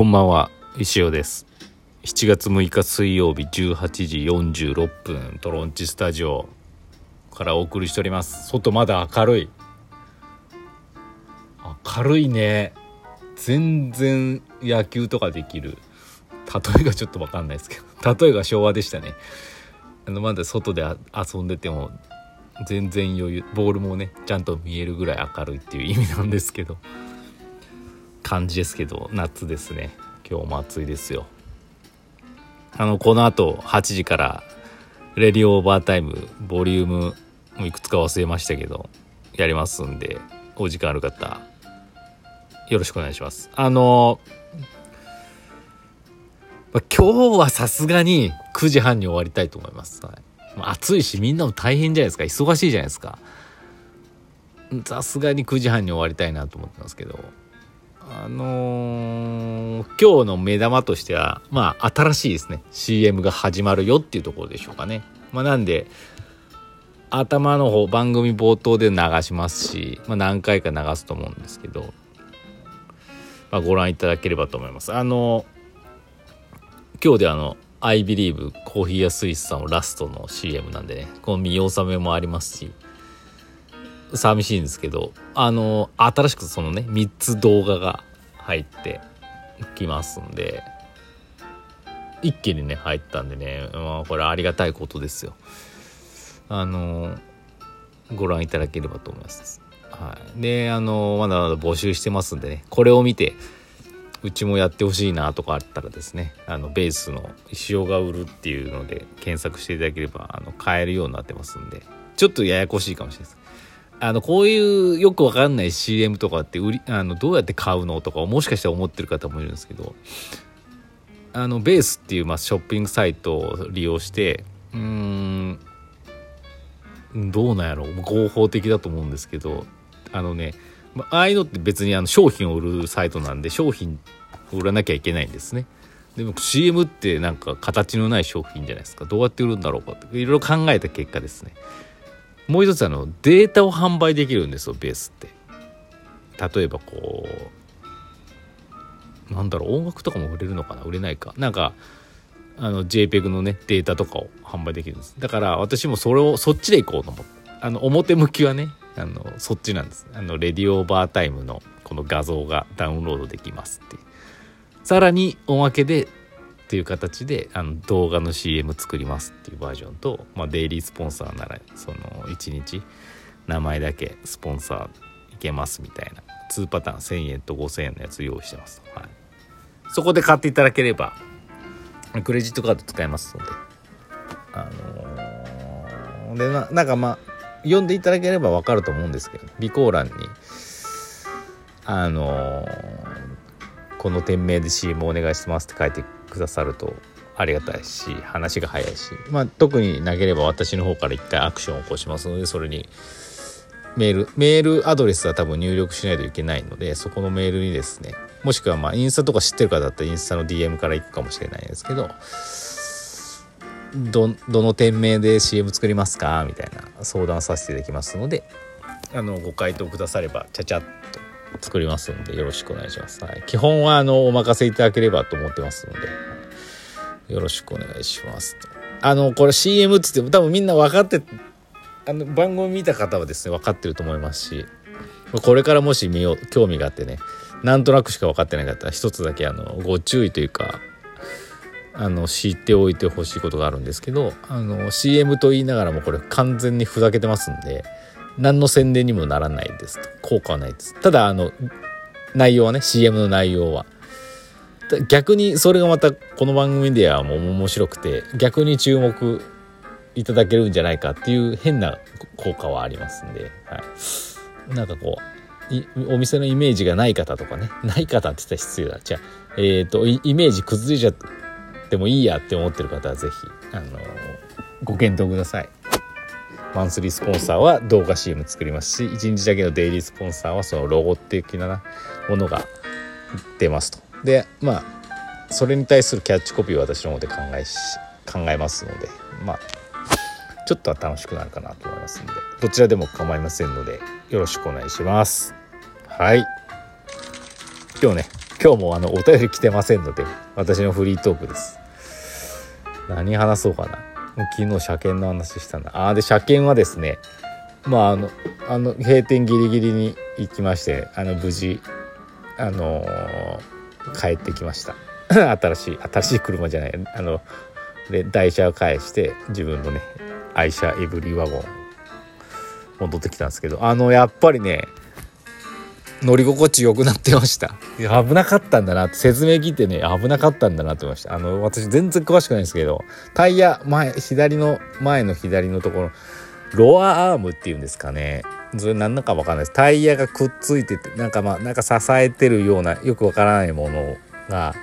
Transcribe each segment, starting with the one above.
こんばんは。石尾です。7月6日水曜日18時46分トロンチスタジオからお送りしております。外まだ明るい。明るいね。全然野球とかできる。例えがちょっと分かんないですけど。例えが昭和でしたね。あのまだ外で遊んでても全然余裕ボールもねちゃんと見えるぐらい明るいっていう意味なんですけど。感じですけど夏ですね。今日も暑いですよ。あのこのあと8時からレディオオーバータイムボリュームいくつか忘れましたけどやりますんでお時間ある方よろしくお願いします。あのま今日はさすがに9時半に終わりたいと思います、はい、暑いしみんなも大変じゃないですか。忙しいじゃないですか。さすがに9時半に終わりたいなと思ってますけど。あのー、今日の目玉としてはまあ新しいですね CM が始まるよっていうところでしょうかね。まあ、なんで頭の方番組冒頭で流しますし、まあ、何回か流すと思うんですけど、まあ、ご覧いただければと思います。あの今日であの「I believe コーヒーやスイスさん」をラストの CM なんでねこの見納めもありますし寂しいんですけどあの新しくそのね3つ動画が入ってきますんで一気にね入ったんでね、まあ、これありがたいことですよ。あのご覧いただければと思います。はい。であのまだまだ募集してますんでねこれを見てうちもやってほしいなとかあったらですねあのベースの石尾が売るっていうので検索していただければあの買えるようになってますんでちょっとややこしいかもしれないです。あの、こういうよくわかんない CM とかって売り、あの、どうやって買うのとか、もしかしたら思ってる方もいるんですけど、あの、ベースっていう、まあ、ショッピングサイトを利用して、うん、どうなんやろ合法的だと思うんですけど、あのね、まああいうのって別にあの商品を売るサイトなんで、商品を売らなきゃいけないんですね。でも CM ってなんか形のない商品じゃないですか。どうやって売るんだろうかって、いろいろ考えた結果ですね。もう一つあのデータを販売できるんですよベースって。例えばこうなんだろう音楽とかも売れるのかな？売れないか。なんかあの JPEG のねデータとかを販売できるんです。だから私もそれをそっちで行こうと思って。あの表向きはねあのそっちなんです。あのレディオーバータイムのこの画像がダウンロードできますって。さらにおまけでっていう形であの動画の CM 作りますっていうバージョンと、まあ、デイリースポンサーならその1日名前だけスポンサーいけますみたいな2パターン1000円と5000円のやつ用意してます、はい、そこで買っていただければクレジットカード使えますのであのー、でななんかまあ読んでいただければ分かると思うんですけど備考欄にあのーこの店名で CM お願いしますって書いてくださるとありがたいし話が早いし、まあ、特になければ私の方から一回アクションを起こしますのでそれにメールメールアドレスは多分入力しないといけないのでそこのメールにですねもしくはまあインスタとか知ってる方だったらインスタの DM から行くかもしれないですけどどどの店名で CM 作りますか？みたいな相談させていただきますのであのご回答くださればちゃちゃっと作りますんでよろしくお願いします。はい、基本はあのお任せいただければと思ってますので。よろしくお願いします。あのこれ CM っつっても多分みんな分かってあの番組見た方はですね分かってると思いますしこれからもし見よう興味があってねなんとなくしか分かってなかったら一つだけあのご注意というかあの知っておいてほしいことがあるんですけどあの CM と言いながらもこれ完全にふざけてますんで何の宣伝にもならないです。効果はないです。ただあの内容はね CM の内容は。逆にそれがまたこの番組ではもう面白くて逆に注目いただけるんじゃないかっていう変な効果はありますんで、はい、なんかこうお店のイメージがない方とかね。ない方って言ったら失礼だ。じゃあえっ、ー、とイメージ崩れちゃってもいいやって思ってる方は是非あのご検討ください。マンスリースポンサーは動画 CM 作りますし1日だけのデイリースポンサーはそのロゴ的なものが出ますと。でまあそれに対するキャッチコピーを私の方で考えし考えますのでまあちょっとは楽しくなるかなと思いますんでどちらでも構いませんのでよろしくお願いします。はい。今日ね今日もあのお便り来てませんので私のフリートークです。何話そうかな。昨日車検の話したんだあで車検はですねまああのあの閉店ギリギリに行きましてあの無事あのー、帰ってきました。新しい新しい車じゃないあので台車を返して自分のね愛車エブリィワゴン戻ってきたんですけどあのやっぱりね乗り心地良くなってました。危なかったんだな。って説明聞いてね危なかったんだなって思いました。あの私全然詳しくないんですけどタイヤ前左の前の左のところロアアームっていうんですかね。それ何だか分かんないです。タイヤがくっついててなんかまあなんか支えてるようなよく分からないものが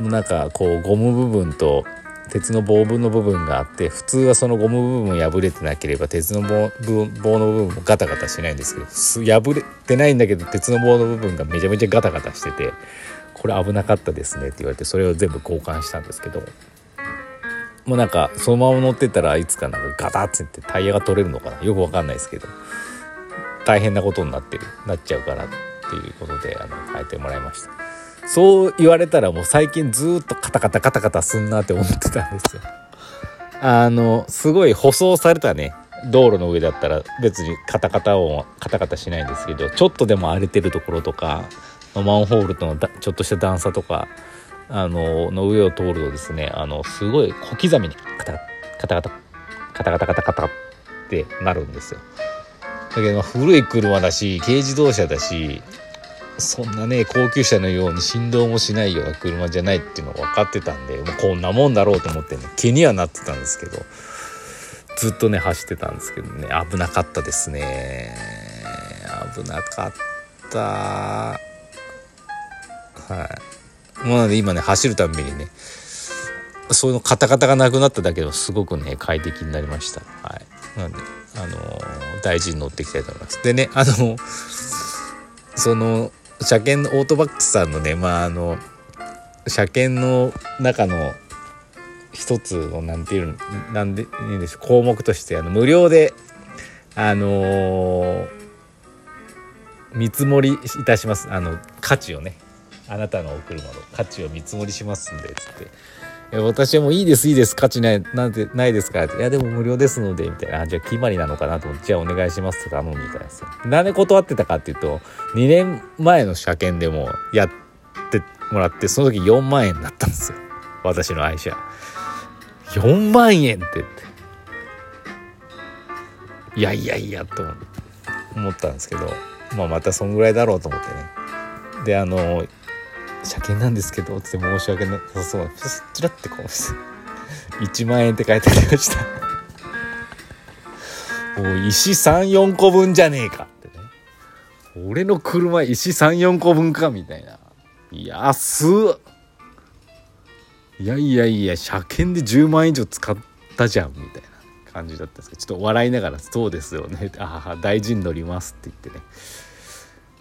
なんかこうゴム部分と鉄の棒分の部分があって普通はそのゴム部分破れてなければ鉄の棒棒の部分もガタガタしないんですけど破れてないんだけど鉄の棒の部分がめちゃめちゃガタガタしててこれ危なかったですねって言われてそれを全部交換したんですけどもうなんかそのまま乗ってたらいつかなんかガタッつってタイヤが取れるのかな？よくわかんないですけど大変なことになってるなっちゃうからっていうことであの変えてもらいました。そう言われたらもう最近ずっとカタカタカタカタすんなって思ってたんですよ。あのすごい舗装されたね。道路の上だったら別にカタカタ音カタカタしないんですけどちょっとでも荒れてるところとかマンホールとのちょっとした段差とかあのの上を通るとですねあのすごい小刻みにカタカタカタカタカタカタカタってなるんですよ。だけど古い車だし軽自動車だしそんなね高級車のように振動もしないような車じゃないっていうのは分かってたんでもうこんなもんだろうと思ってね気にはなってたんですけどずっとね走ってたんですけどね危なかったですね。危なかった。はい。もうなんで今ね走るたびにねそのカタカタがなくなっただけですごくね快適になりました。はい。なんであのー、大事に乗っていきたいと思います。でねあのその車検のオートバックスさんのねまああの車検の中の一つのなんていうなんでいいんでしょう項目としてあの無料であのー、見積もりいたします。あの価値をねあなたのお車の価値を見積もりしますんでつって。私はもういいですいいです価値ないなんてないですかっていやでも無料ですのでみたいな。じゃあ決まりなのかなと思って。じゃあお願いしますって頼むみたいですなんで断ってたかっていうと2年前の車検でもやってもらってその時4万円だったんですよ。私の愛車。4万円って。言っていやいやいやと思ったんですけど。まあまたそんぐらいだろうと思ってね。であの車検なんですけど」って申し訳なさそう。なチラッてこう1万円って書いてありました。もう石34個分じゃねえかってね。俺の車石34個分かみたいな。安っ。いやいやいや車検で10万円以上使ったじゃんみたいな。感じだったんですけどちょっと笑いながら「そうですよね。ああ大事に乗ります」って言ってね。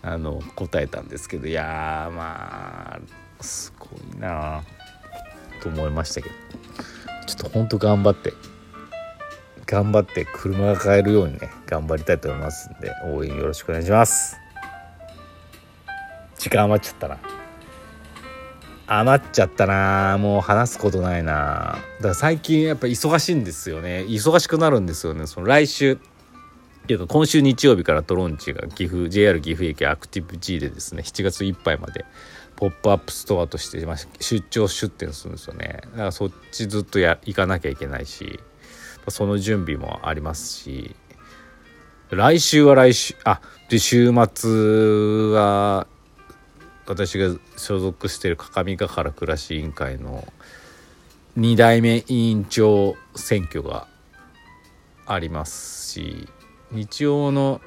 あの答えたんですけどいやまあすごいなと思いましたけど。ちょっとほんと頑張って頑張って車が買えるようにね頑張りたいと思いますんで応援よろしくお願いします。時間余っちゃったな。余っちゃったなもう話すことないなだから最近やっぱ忙しいんですよね。忙しくなるんですよね。その来週っていうか今週日曜日からトロンチが岐阜 JR 岐阜駅アクティブ G でですね7月いっぱいまでポップアップストアとして、出張出店するんですよね。だからそっちずっとや行かなきゃいけないしその準備もありますし来週は来週あで週末は私が所属してる各務原暮らし委員会の2代目委員長選挙がありますし日曜の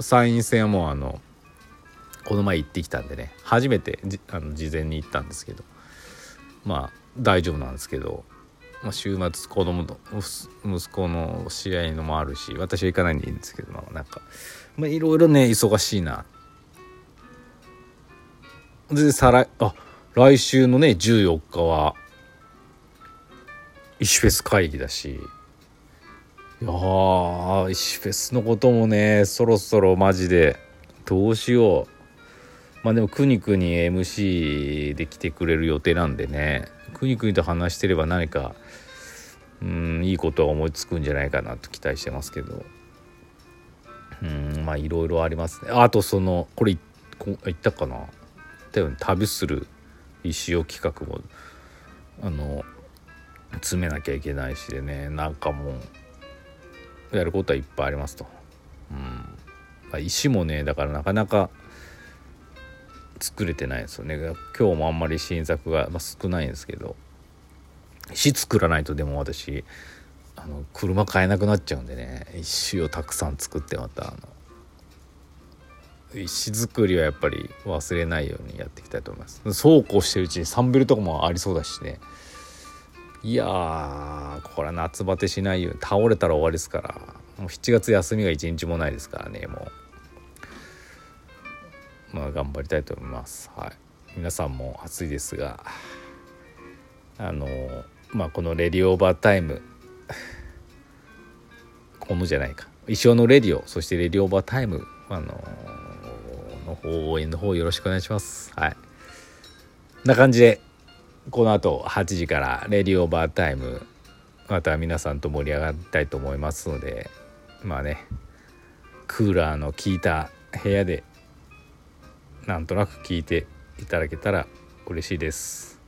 参院選はもうあのこの前行ってきたんでね初めてあの事前に行ったんですけどまあ大丈夫なんですけど、まあ、週末子供と息子の試合のもあるし私は行かないんでいいんですけど、まあ、なんかいろいろね忙しいな。で再来あ来週のね14日は石フェス会議だし。いやー石フェスのこともねそろそろマジでどうしよう。まあでもくにくに MC で来てくれる予定なんでね。くにくにと話してれば何かうんいいことは思いつくんじゃないかなと期待してますけど。うんまあいろいろありますね。あとそのこれこ言ったかな。ったように旅する石尾企画もあの詰めなきゃいけないしでねなんかもうやることはいっぱいありますと。うん、石もねだからなかなか作れてないですよね。今日もあんまり新作が、まあ、少ないんですけど。石作らないとでも私あの車買えなくなっちゃうんでね。石をたくさん作ってまたあの。石作りはやっぱり忘れないようにやっていきたいと思います。そうこうしてるうちにサンベルとかもありそうだしね。いやーこれは夏バテしないよ。うに倒れたら終わりですから。もう7月休みが1日もないですからねもう。まあ頑張りたいと思います。はい。皆さんも暑いですがあのまあこのレディオーバータイムこのじゃないか。一生のレディオそしてレディオーバータイムあのの方応援の方よろしくお願いします。はい。な感じで。この後8時からレディオーバータイムまた皆さんと盛り上がりたいと思いますのでまあねクーラーの効いた部屋でなんとなく聞いていただけたら嬉しいです。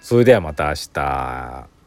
それではまた明日。